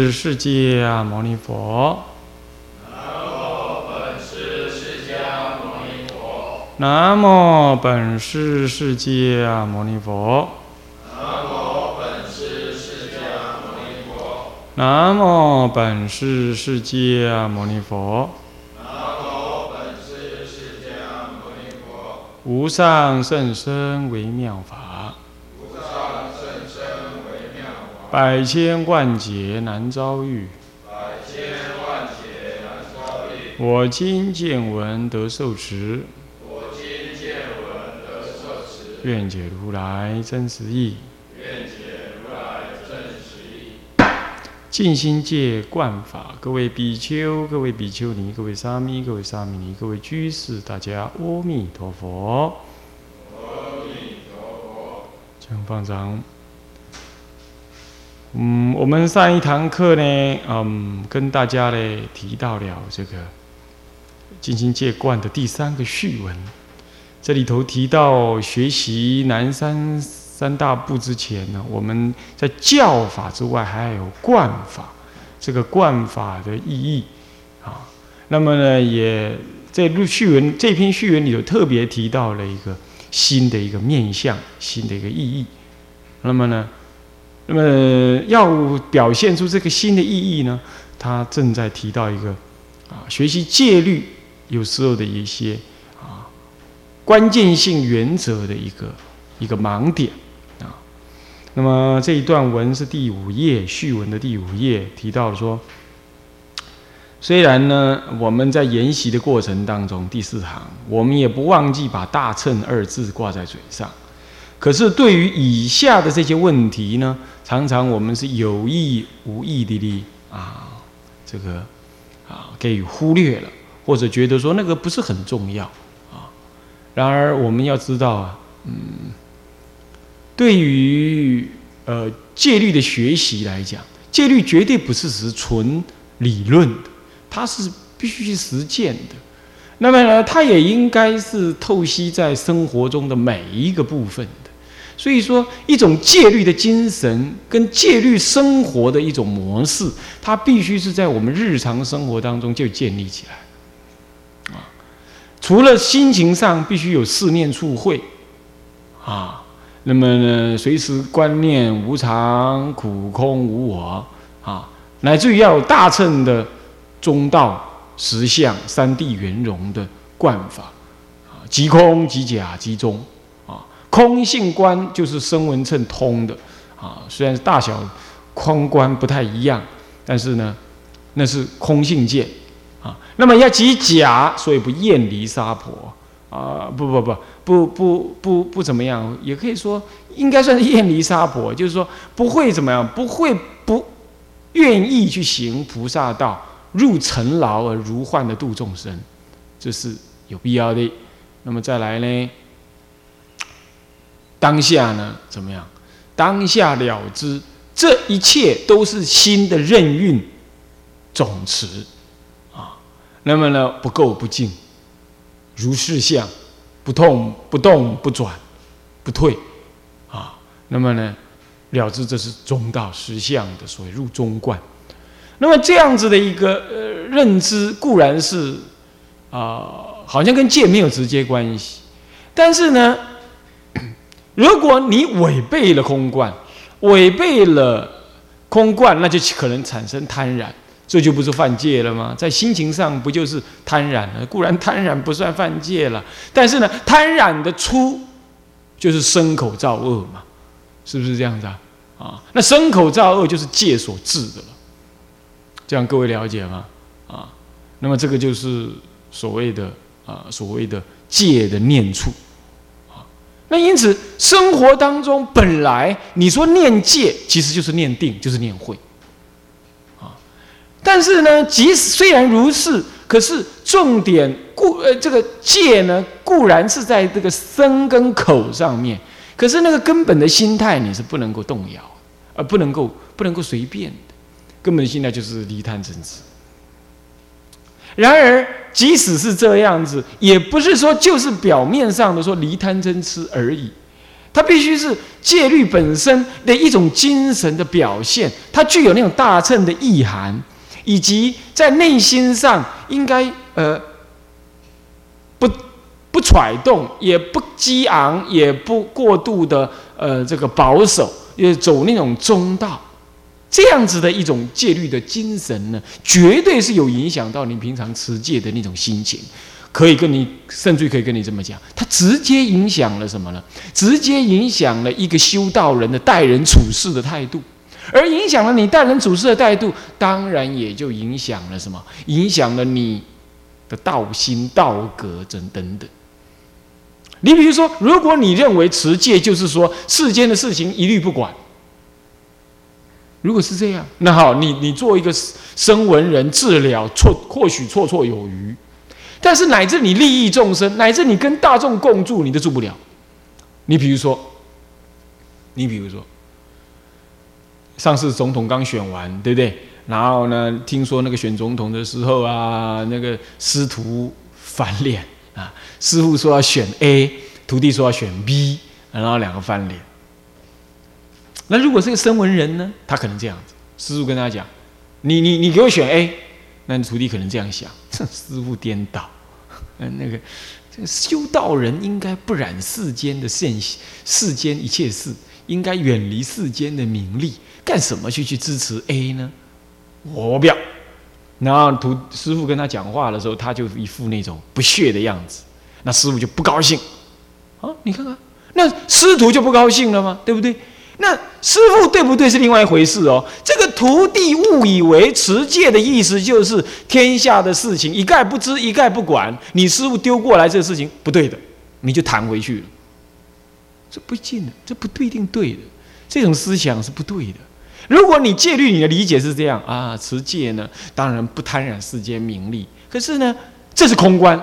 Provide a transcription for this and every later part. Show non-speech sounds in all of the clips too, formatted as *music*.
是世界牟尼佛。南无本师世迦牟尼佛。南无本师世迦牟尼佛。南无本师世迦牟尼佛。南无本师世迦牟尼佛。无上甚深微妙法。百千万劫难遭遇。我今见闻得受持，愿解如来真实义。静心戒观法，各位比丘、各位比丘尼、各位沙弥、各位沙弥尼、各位居士，大家阿弥陀佛。阿弥陀佛。请放掌。嗯，我们上一堂课呢，嗯，跟大家呢提到了这个金星戒观的第三个序文。这里头提到学习南山。三大部之前呢，我们在教法之外还有观法，这个观法的意义啊，那么呢，也在序文这篇序文里头特别提到了一个新的一个面向，新的一个意义。那么呢，那么要表现出这个新的意义呢，他正在提到一个啊，学习戒律有时候的一些啊关键性原则的一个一个盲点啊。那么这一段文是第五页序文的第五页提到说，虽然呢我们在研习的过程当中第四行，我们也不忘记把大乘二字挂在嘴上，可是对于以下的这些问题呢，常常我们是有意无意的哩啊，这个啊给予忽略了，或者觉得说那个不是很重要啊。然而我们要知道啊，嗯。对于呃戒律的学习来讲，戒律绝对不是只是纯理论的，它是必须去实践的。那么呢，它也应该是透析在生活中的每一个部分的。所以说，一种戒律的精神跟戒律生活的一种模式，它必须是在我们日常生活当中就建立起来。啊，除了心情上必须有四念处会，啊。那么呢，随时观念无常、苦、空、无我啊，乃至于要有大乘的中道实相、三谛圆融的观法啊，即空即假即中，空性观就是声闻称通的啊，虽然是大小空观不太一样，但是呢，那是空性见啊。那么要即假，所以不厌离沙婆。啊，不不不不不不不怎么样，也可以说应该算是厌离沙婆，就是说不会怎么样，不会不愿意去行菩萨道，入尘劳而如幻的度众生，这是有必要的。那么再来呢，当下呢怎么样？当下了知，这一切都是心的任运总持啊。那么呢，不垢不净。如是相，不痛不动不转不退，啊，那么呢，了知这是中道实相的所谓入中观。那么这样子的一个呃认知固然是啊，好像跟戒没有直接关系，但是呢，如果你违背了空观，违背了空观，那就可能产生贪婪。这就不是犯戒了吗？在心情上不就是贪婪了？固然贪婪不算犯戒了，但是呢，贪婪的出就是生口造恶嘛，是不是这样子啊？啊，那生口造恶就是戒所致的了。这样各位了解吗？啊，那么这个就是所谓的啊，所谓的戒的念处。那因此生活当中本来你说念戒，其实就是念定，就是念慧。啊但是呢，即使虽然如是，可是重点固呃这个戒呢，固然是在这个身跟口上面，可是那个根本的心态你是不能够动摇，而不能够不能够随便的，根本心态就是离贪嗔痴。然而，即使是这样子，也不是说就是表面上的说离贪嗔痴而已，它必须是戒律本身的一种精神的表现，它具有那种大乘的意涵，以及在内心上应该呃不不揣动，也不激昂，也不过度的呃这个保守，也走那种中道，这样子的一种戒律的精神呢，绝对是有影响到你平常持戒的那种心情。可以跟你，甚至可以跟你这么讲，它直接影响了什么呢？直接影响了一个修道人的待人处事的态度，而影响了你待人处事的态度，当然也就影响了什么？影响了你的道心、道格等等等。你比如说，如果你认为持戒就是说世间的事情一律不管，如果是这样，那好，你你做一个声闻人，治疗错或许绰绰有余。但是乃至你利益众生，乃至你跟大众共住，你都住不了。你比如说，你比如说，上次总统刚选完，对不对？然后呢，听说那个选总统的时候啊，那个师徒翻脸啊，师傅说要选 A，徒弟说要选 B，然后两个翻脸。那如果是个声闻人呢？他可能这样子，师傅跟他讲：“你你你给我选 A。”那徒弟可能这样想：这 *laughs* 师傅颠倒，嗯，那个这个修道人应该不染世间的现世间一切事，应该远离世间的名利，干什么去去支持 A 呢？我不要。然后徒师傅跟他讲话的时候，他就一副那种不屑的样子，那师傅就不高兴。啊，你看看，那师徒就不高兴了吗？对不对？那师傅对不对是另外一回事哦。这个徒弟误以为持戒的意思就是天下的事情一概不知一概不管，你师傅丢过来这个事情不对的，你就弹回去了。这不进的，这不对定对的，这种思想是不对的。如果你戒律你的理解是这样啊，持戒呢当然不贪染世间名利，可是呢这是空观。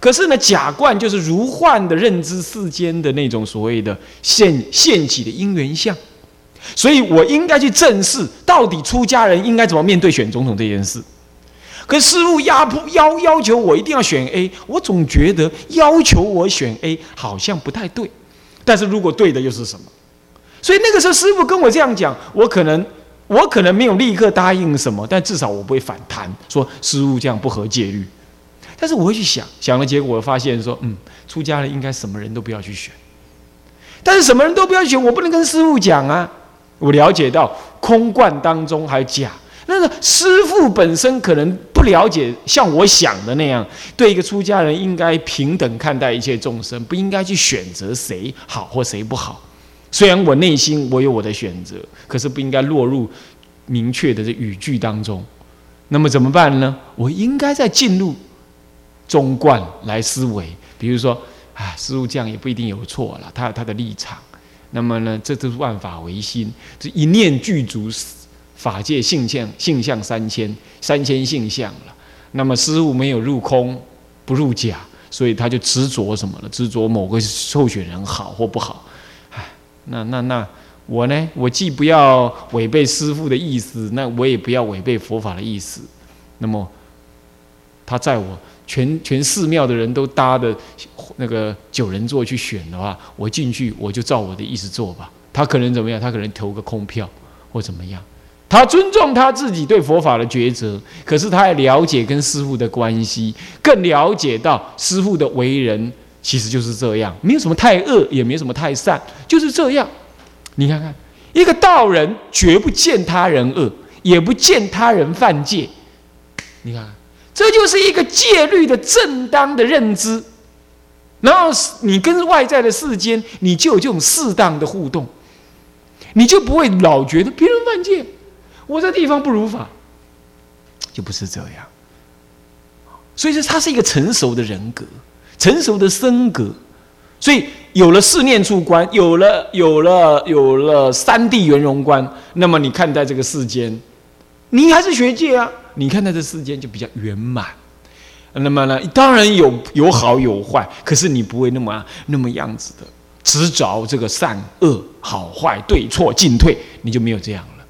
可是呢，假观就是如幻的认知世间的那种所谓的现现起的因缘相，所以我应该去正视到底出家人应该怎么面对选总统这件事。可师傅压迫要要求我一定要选 A，我总觉得要求我选 A 好像不太对。但是如果对的又是什么？所以那个时候师傅跟我这样讲，我可能我可能没有立刻答应什么，但至少我不会反弹说师傅这样不合戒律。但是我会去想想了结果，我发现说，嗯，出家人应该什么人都不要去选。但是什么人都不要选，我不能跟师傅讲啊。我了解到空观当中还假，那个师傅本身可能不了解，像我想的那样，对一个出家人应该平等看待一切众生，不应该去选择谁好或谁不好。虽然我内心我有我的选择，可是不应该落入明确的这语句当中。那么怎么办呢？我应该在进入。中观来思维，比如说，啊，师傅这样也不一定有错了，他有他的立场。那么呢，这都是万法唯心，这一念具足法界性相，性相三千，三千性相了。那么师傅没有入空，不入假，所以他就执着什么呢？执着某个候选人好或不好。唉，那那那我呢？我既不要违背师傅的意思，那我也不要违背佛法的意思。那么他在我。全全寺庙的人都搭的那个九人座去选的话，我进去我就照我的意思做吧。他可能怎么样？他可能投个空票或怎么样？他尊重他自己对佛法的抉择，可是他也了解跟师傅的关系，更了解到师傅的为人其实就是这样，没有什么太恶，也没什么太善，就是这样。你看看，一个道人绝不见他人恶，也不见他人犯戒。你看。这就是一个戒律的正当的认知，然后你跟外在的世间，你就有这种适当的互动，你就不会老觉得别人犯戒，我这地方不如法，就不是这样。所以说，他是一个成熟的人格，成熟的身格，所以有了四念处观，有了有了有了三地圆融观，那么你看待这个世间，你还是学戒啊。你看到这世间就比较圆满，那么呢，当然有有好有坏，可是你不会那么那么样子的执着这个善恶好坏对错进退，你就没有这样了。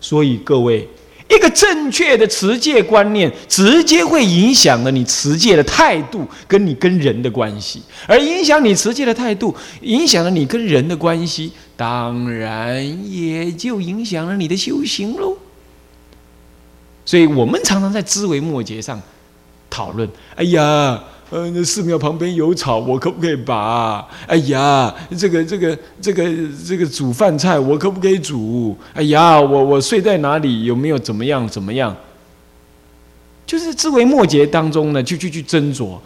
所以各位一个正确的持戒观念，直接会影响了你持戒的态度，跟你跟人的关系。而影响你持戒的态度，影响了你跟人的关系，当然也就影响了你的修行喽。所以我们常常在枝微末节上讨论：哎呀。呃，那寺庙旁边有草，我可不可以拔？哎呀，这个这个这个这个煮饭菜，我可不可以煮？哎呀，我我睡在哪里？有没有怎么样怎么样？就是枝微末节当中呢，就去去斟酌，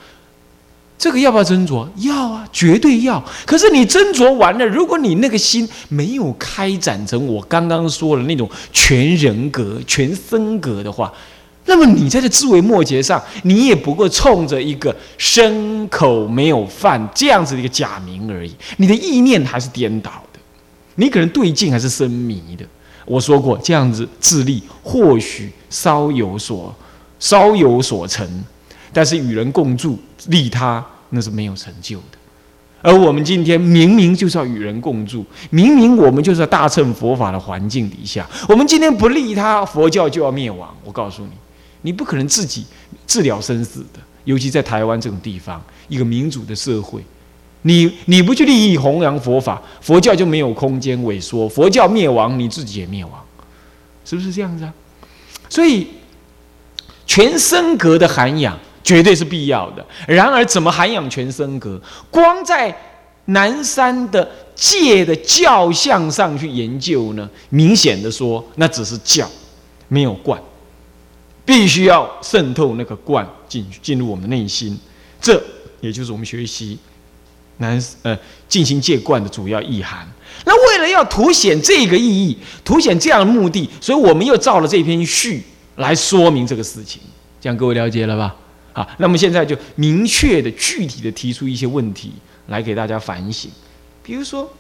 这个要不要斟酌？要啊，绝对要。可是你斟酌完了，如果你那个心没有开展成我刚刚说的那种全人格、全身格的话。那么你在这枝微末节上，你也不过冲着一个身口没有犯这样子的一个假名而已。你的意念还是颠倒的，你可能对境还是生迷的。我说过，这样子自立或许稍有所稍有所成，但是与人共住利他那是没有成就的。而我们今天明明就是要与人共住，明明我们就是在大乘佛法的环境底下，我们今天不利他，佛教就要灭亡。我告诉你。你不可能自己治疗生死的，尤其在台湾这种地方，一个民主的社会，你你不去利益弘扬佛法，佛教就没有空间萎缩，佛教灭亡，你自己也灭亡，是不是这样子啊？所以全身格的涵养绝对是必要的。然而，怎么涵养全身格？光在南山的戒的教相上去研究呢？明显的说，那只是教，没有观。必须要渗透那个观进进入我们的内心，这也就是我们学习南呃进行戒观的主要意涵。那为了要凸显这个意义，凸显这样的目的，所以我们又造了这篇序来说明这个事情。这样各位了解了吧？啊，那么现在就明确的、具体的提出一些问题来给大家反省。比如说，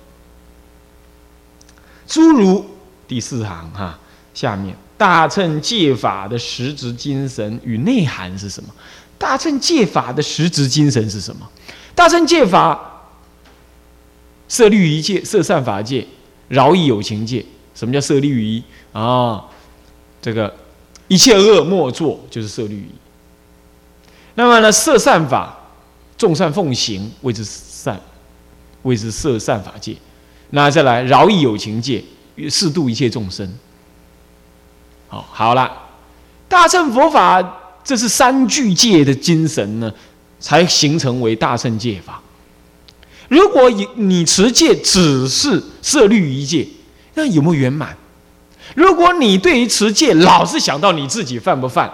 诸如第四行哈下面。大乘戒法的实质精神与内涵是什么？大乘戒法的实质精神是什么？大乘戒法设律仪戒、设善法戒、饶益有情戒。什么叫设律仪啊？这个一切恶莫作，就是设律仪。那么呢，设善法，众善奉行，谓之善，谓之设善法界。那再来饶益有情戒，适度一切众生。好，好了，大乘佛法这是三句戒的精神呢，才形成为大乘戒法。如果你你持戒只是设律仪戒，那有没有圆满？如果你对于持戒老是想到你自己犯不犯，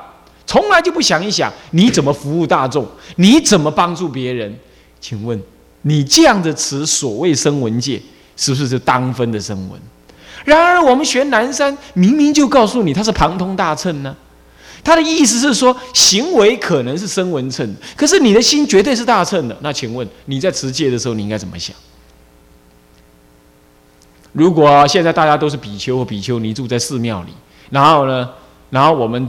从来就不想一想你怎么服务大众，你怎么帮助别人？请问你这样的持所谓声闻戒，是不是就当分的声闻？然而，我们学南山明明就告诉你，他是旁通大乘呢。他的意思是说，行为可能是声闻乘，可是你的心绝对是大乘的。那请问你在持戒的时候，你应该怎么想？如果现在大家都是比丘或比丘尼住在寺庙里，然后呢，然后我们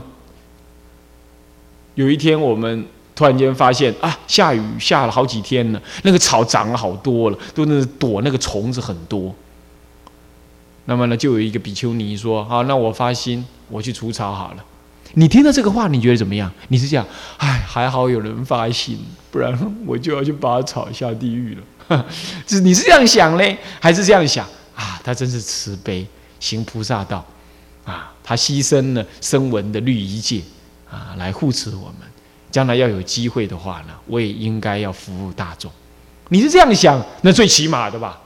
有一天我们突然间发现啊，下雨下了好几天了，那个草长了好多了，都那躲那个虫子很多。那么呢，就有一个比丘尼说：“好，那我发心，我去除草好了。”你听到这个话，你觉得怎么样？你是讲：“哎，还好有人发心，不然我就要去拔草下地狱了。*laughs* ”是你是这样想嘞，还是这样想啊？他真是慈悲，行菩萨道啊！他牺牲了声闻的律仪戒啊，来护持我们。将来要有机会的话呢，我也应该要服务大众。你是这样想，那最起码的吧？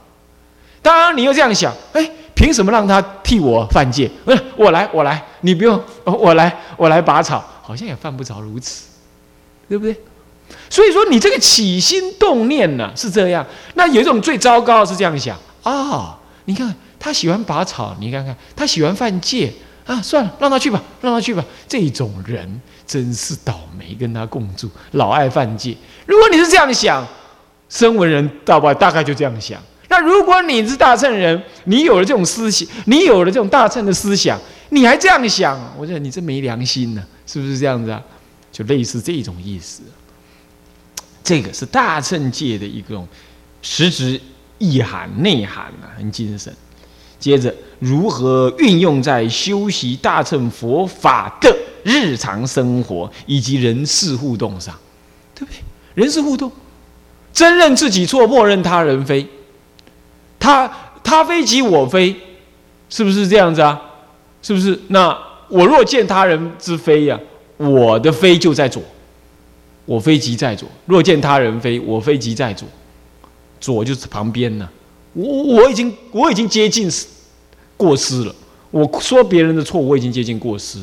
当然，你又这样想，哎。凭什么让他替我犯戒？不是，我来，我来，你不用，我来，我来拔草，好像也犯不着如此，对不对？所以说，你这个起心动念呢是这样。那有一种最糟糕是这样想啊，你看他喜欢拔草，你看看他喜欢犯戒啊，算了，让他去吧，让他去吧。这种人真是倒霉，跟他共住，老爱犯戒。如果你是这样想，声闻人大概大概就这样想。那如果你是大乘人，你有了这种思想，你有了这种大乘的思想，你还这样想，我觉得你真没良心呢，是不是这样子啊？就类似这种意思。这个是大乘界的一种实质意涵、内涵啊，很精神。接着如何运用在修习大乘佛法的日常生活以及人事互动上，对不对？人事互动，真认自己错，默认他人非，他他非即我非，是不是这样子啊？是不是？那我若见他人之非呀，我的非就在左，我非即在左；若见他人非，我非即在左，左就是旁边呢。我我已经我已经接近过失了。我说别人的错，我已经接近过失。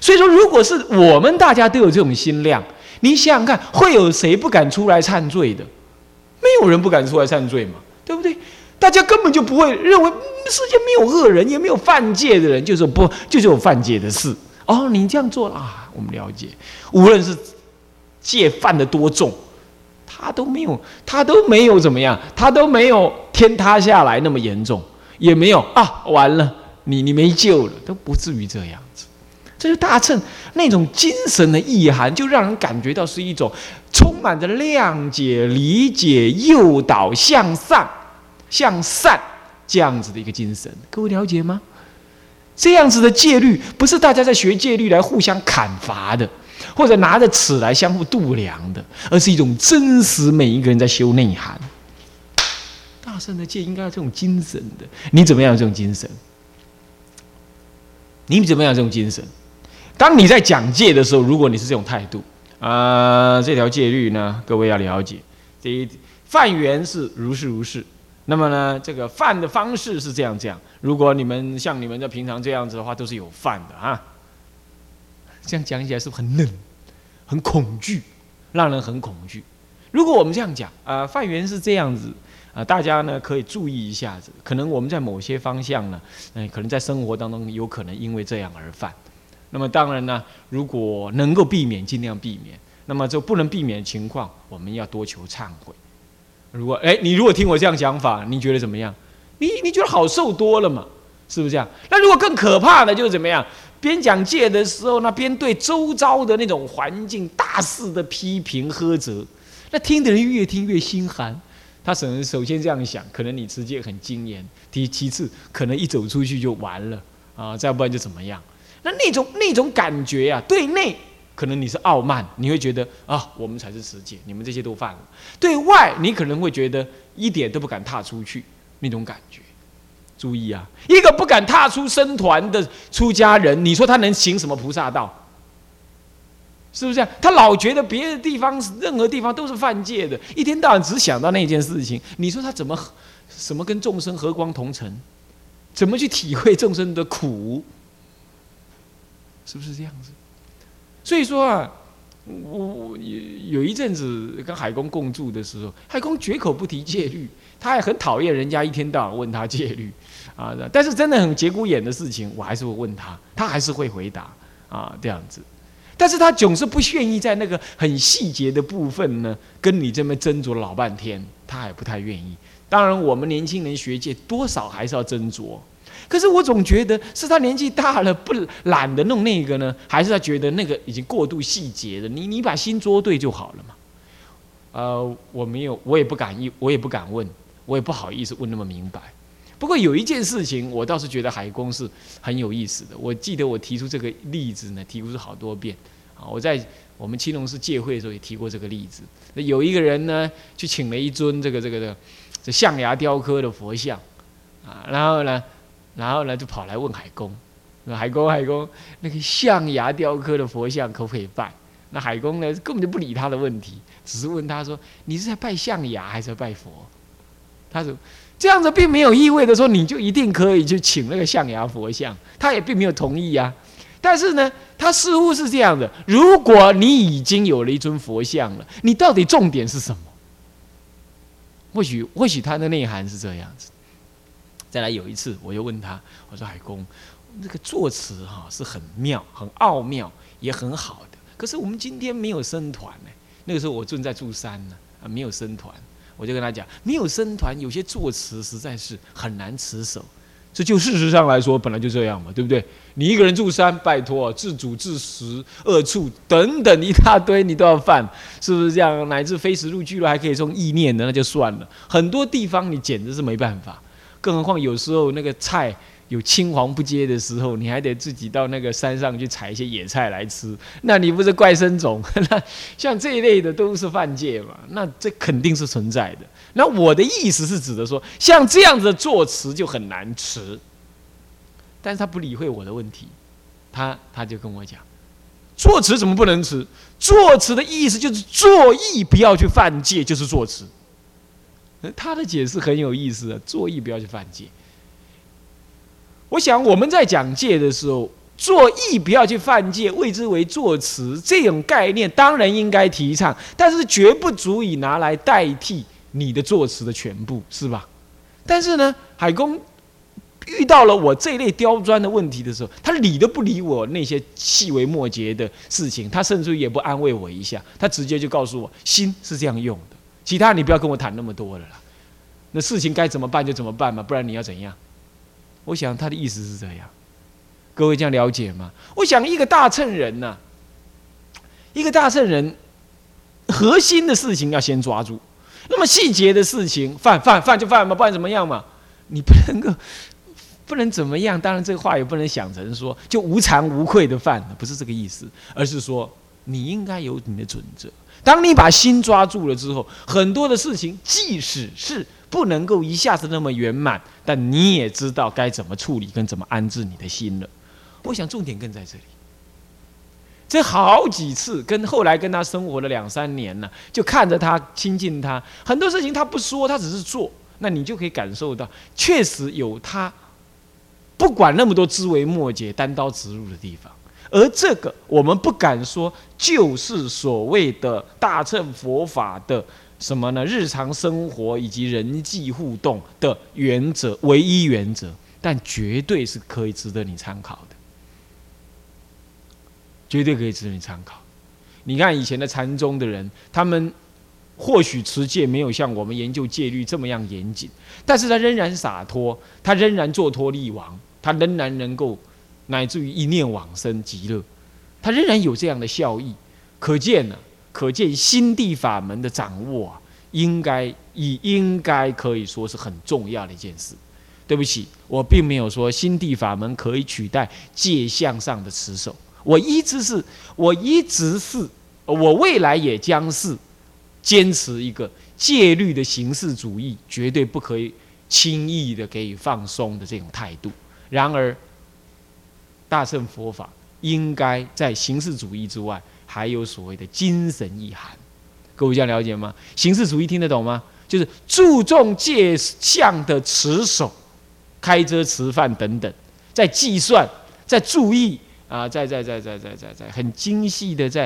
所以说，如果是我们大家都有这种心量，你想想看，会有谁不敢出来忏罪的？没有人不敢出来忏罪嘛，对不对？大家根本就不会认为世界没有恶人，也没有犯戒的人，就是不就是有犯戒的事。哦，你这样做了啊，我们了解。无论是戒犯的多重。他都没有，他都没有怎么样，他都没有天塌下来那么严重，也没有啊，完了，你你没救了，都不至于这样子。这是大乘那种精神的意涵，就让人感觉到是一种充满着谅解、理解、诱导向上、向善这样子的一个精神。各位了解吗？这样子的戒律，不是大家在学戒律来互相砍伐的。或者拿着尺来相互度量的，而是一种真实。每一个人在修内涵，大圣的戒应该有这种精神的。你怎么样有这种精神？你怎么样这种精神？当你在讲戒的时候，如果你是这种态度啊，这条戒律呢，各位要了解。第一，犯缘是如是如是。那么呢，这个犯的方式是这样这样。如果你们像你们在平常这样子的话，都是有犯的啊。这样讲起来是不是很冷、很恐惧，让人很恐惧？如果我们这样讲啊，犯缘是这样子啊，大家呢可以注意一下子。可能我们在某些方向呢，嗯，可能在生活当中有可能因为这样而犯。那么当然呢，如果能够避免，尽量避免。那么就不能避免的情况，我们要多求忏悔。如果哎，你如果听我这样讲法，你觉得怎么样？你你觉得好受多了嘛？是不是这样？那如果更可怕的就是怎么样？边讲戒的时候，那边对周遭的那种环境大肆的批评呵责，那听的人越听越心寒。他可能首先这样想，可能你持戒很精严；第其次，可能一走出去就完了啊，再不然就怎么样？那那种那种感觉呀，对内可能你是傲慢，你会觉得啊，我们才是持戒，你们这些都犯了；对外，你可能会觉得一点都不敢踏出去那种感觉。注意啊！一个不敢踏出僧团的出家人，你说他能行什么菩萨道？是不是这样？他老觉得别的地方、任何地方都是犯戒的，一天到晚只想到那件事情。你说他怎么、什么跟众生和光同尘？怎么去体会众生的苦？是不是这样子？所以说啊，我有有一阵子跟海公共住的时候，海公绝口不提戒律，他也很讨厌人家一天到晚问他戒律。啊，但是真的很节骨眼的事情，我还是会问他，他还是会回答啊，这样子。但是他总是不愿意在那个很细节的部分呢，跟你这么斟酌老半天，他还不太愿意。当然，我们年轻人学界多少还是要斟酌。可是我总觉得是他年纪大了，不懒得弄那个呢，还是他觉得那个已经过度细节了？你你把心捉对就好了嘛。呃，我没有，我也不敢一，我也不敢问，我也不好意思问那么明白。不过有一件事情，我倒是觉得海公是很有意思的。我记得我提出这个例子呢，提出好多遍啊。我在我们青龙寺戒会的时候也提过这个例子。有一个人呢，去请了一尊这个这个的这象牙雕刻的佛像啊，然后呢，然后呢就跑来问海公，海公海公，那个象牙雕刻的佛像可不可以拜？那海公呢根本就不理他的问题，只是问他说：“你是在拜象牙还是在拜佛？”他说。这样子并没有意味着说你就一定可以去请那个象牙佛像，他也并没有同意啊。但是呢，他似乎是这样的：如果你已经有了一尊佛像了，你到底重点是什么？或许或许他的内涵是这样子。再来有一次，我又问他，我说：“海公，那个作词哈是很妙、很奥妙，也很好的。可是我们今天没有生团呢。那个时候我正在住山呢，啊，没有生团。”我就跟他讲，没有僧团，有些作词实在是很难持守。这就事实上来说，本来就这样嘛，对不对？你一个人住山，拜托，自主自食、恶处等等一大堆，你都要犯，是不是这样？乃至非食入聚了，还可以用意念的，那就算了。很多地方你简直是没办法。更何况有时候那个菜有青黄不接的时候，你还得自己到那个山上去采一些野菜来吃，那你不是怪生种？*laughs* 那像这一类的都是犯戒嘛？那这肯定是存在的。那我的意思是指的说，像这样子的作词就很难持，但是他不理会我的问题，他他就跟我讲，作词怎么不能持？作词的意思就是作意不要去犯戒，就是作词。他的解释很有意思啊，作意不要去犯戒。我想我们在讲戒的时候，作意不要去犯戒，谓之为作词，这种概念当然应该提倡，但是绝不足以拿来代替你的作词的全部，是吧？但是呢，海公遇到了我这类刁钻的问题的时候，他理都不理我那些细微末节的事情，他甚至也不安慰我一下，他直接就告诉我，心是这样用的。其他你不要跟我谈那么多了啦，那事情该怎么办就怎么办嘛，不然你要怎样？我想他的意思是这样，各位这样了解吗？我想一个大乘人呐，一个大乘人，核心的事情要先抓住，那么细节的事情犯犯犯就犯嘛，不然怎么样嘛？你不能够不能怎么样？当然这个话也不能想成说就无惭无愧的犯，不是这个意思，而是说你应该有你的准则。当你把心抓住了之后，很多的事情，即使是不能够一下子那么圆满，但你也知道该怎么处理跟怎么安置你的心了。我想重点更在这里。这好几次跟后来跟他生活了两三年了，就看着他亲近他，很多事情他不说，他只是做，那你就可以感受到，确实有他不管那么多枝微末节、单刀直入的地方。而这个，我们不敢说，就是所谓的大乘佛法的什么呢？日常生活以及人际互动的原则，唯一原则，但绝对是可以值得你参考的，绝对可以值得你参考。你看以前的禅宗的人，他们或许持戒没有像我们研究戒律这么样严谨，但是他仍然洒脱，他仍然做脱力王，他仍然能够。乃至于一念往生极乐，他仍然有这样的效益，可见呢，可见心地法门的掌握啊，应该以应该可以说是很重要的一件事。对不起，我并没有说心地法门可以取代戒相上的持守，我一直是，我一直是，我未来也将是坚持一个戒律的形式主义，绝对不可以轻易的给予放松的这种态度。然而。大乘佛法应该在形式主义之外，还有所谓的精神意涵。各位这样了解吗？形式主义听得懂吗？就是注重戒相的持守、开遮持饭等等，在计算、在注意啊，在在在在在在在很精细的在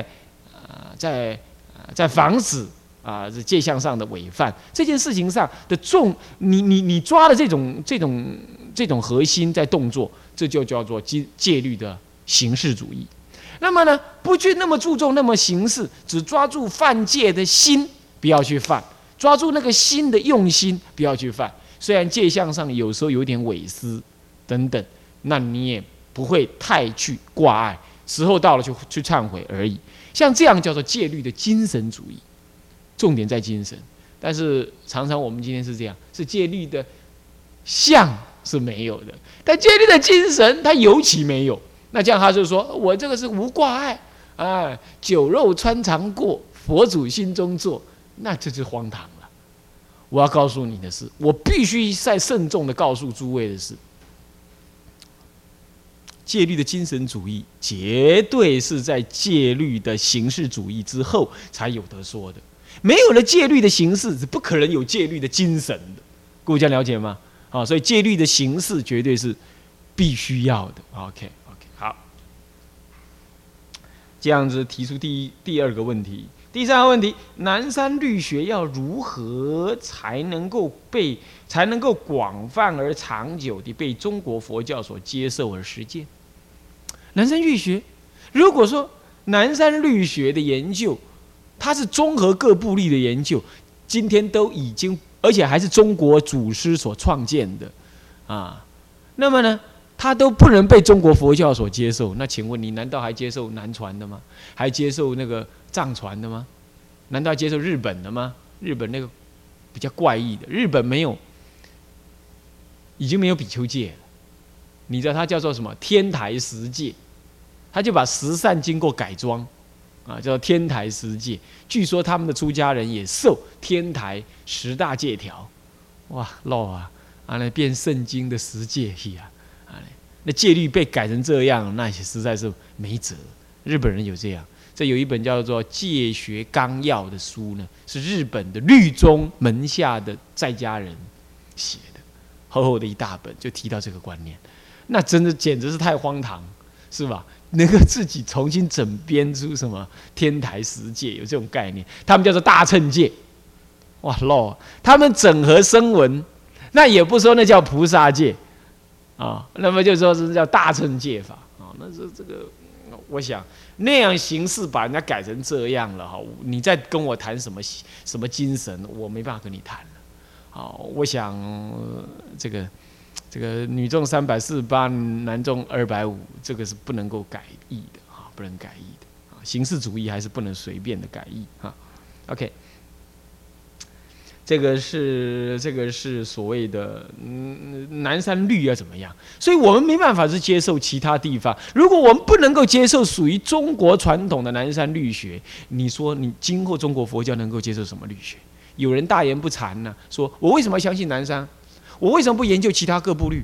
啊在啊在防止啊这戒相上的违犯这件事情上的重，你你你抓的这种这种这种核心在动作。这就叫做戒戒律的形式主义。那么呢，不去那么注重那么形式，只抓住犯戒的心，不要去犯；抓住那个心的用心，不要去犯。虽然戒相上有时候有点违思等等，那你也不会太去挂碍。时候到了就去忏悔而已。像这样叫做戒律的精神主义，重点在精神。但是常常我们今天是这样，是戒律的相。是没有的，但戒律的精神，它尤其没有。那这样他就说：“我这个是无挂碍，啊，酒肉穿肠过，佛祖心中坐。”那这就荒唐了。我要告诉你的是，我必须再慎重的告诉诸位的是，戒律的精神主义，绝对是在戒律的形式主义之后才有得说的。没有了戒律的形式，是不可能有戒律的精神的。各位这样了解吗？啊，所以戒律的形式绝对是必须要的。OK，这样子提出第一、第二个问题，第三个问题：南山律学要如何才能够被、才能够广泛而长久地被中国佛教所接受而实践？南山律学，如果说南山律学的研究，它是综合各部力的研究，今天都已经。而且还是中国祖师所创建的，啊，那么呢，他都不能被中国佛教所接受。那请问你难道还接受南传的吗？还接受那个藏传的吗？难道接受日本的吗？日本那个比较怪异的，日本没有已经没有比丘戒了，你知道它叫做什么？天台十戒，他就把十善经过改装，啊，叫做天台十戒。据说他们的出家人也受天台十大戒条，哇，漏啊，啊，那变圣经的十戒去，啊，那戒律被改成这样，那些实在是没辙。日本人有这样，这有一本叫做《戒学纲要》的书呢，是日本的律宗门下的在家人写的，厚厚的一大本，就提到这个观念，那真的简直是太荒唐，是吧？能够自己重新整编出什么天台十戒，有这种概念，他们叫做大乘戒，哇喽！他们整合声闻，那也不说那叫菩萨戒啊，那么就说是叫大乘戒法啊，那是这个，我想那样形式把人家改成这样了哈，你再跟我谈什么什么精神，我没办法跟你谈了。好，我想这个。这个女众三百四十八，男众二百五，这个是不能够改易的啊，不能改易的啊，形式主义还是不能随便的改易啊。OK，这个是这个是所谓的嗯南山律啊怎么样？所以我们没办法是接受其他地方。如果我们不能够接受属于中国传统的南山律学，你说你今后中国佛教能够接受什么律学？有人大言不惭呢，说我为什么要相信南山？我为什么不研究其他各部律？